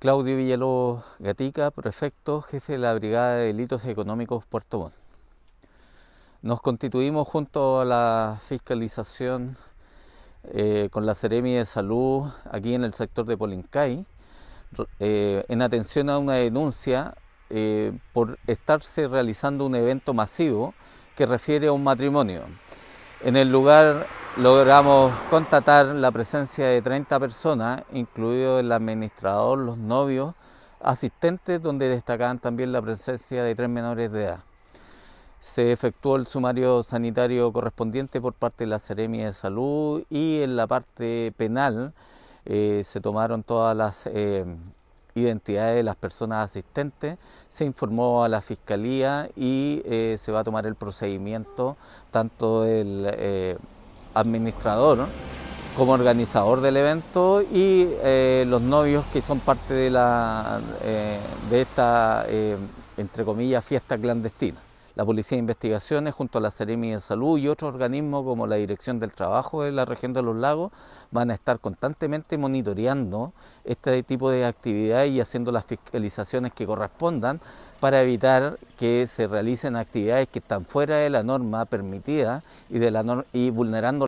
Claudio Villalobos Gatica, prefecto, jefe de la Brigada de Delitos Económicos Puerto Montt. Nos constituimos junto a la fiscalización eh, con la Seremi de Salud aquí en el sector de Polincay eh, en atención a una denuncia eh, por estarse realizando un evento masivo que refiere a un matrimonio. En el lugar logramos constatar la presencia de 30 personas, incluido el administrador, los novios, asistentes, donde destacaban también la presencia de tres menores de edad. Se efectuó el sumario sanitario correspondiente por parte de la Seremi de Salud y en la parte penal eh, se tomaron todas las eh, identidades de las personas asistentes, se informó a la Fiscalía y eh, se va a tomar el procedimiento tanto del administrador como organizador del evento y eh, los novios que son parte de, la, de esta, entre comillas, fiesta clandestina. La Policía de Investigaciones junto a la Seremi de Salud y otros organismos como la Dirección del Trabajo de la región de los lagos van a estar constantemente monitoreando este tipo de actividades y haciendo las fiscalizaciones que correspondan para evitar que se realicen actividades que están fuera de la norma permitida y, de la y vulnerando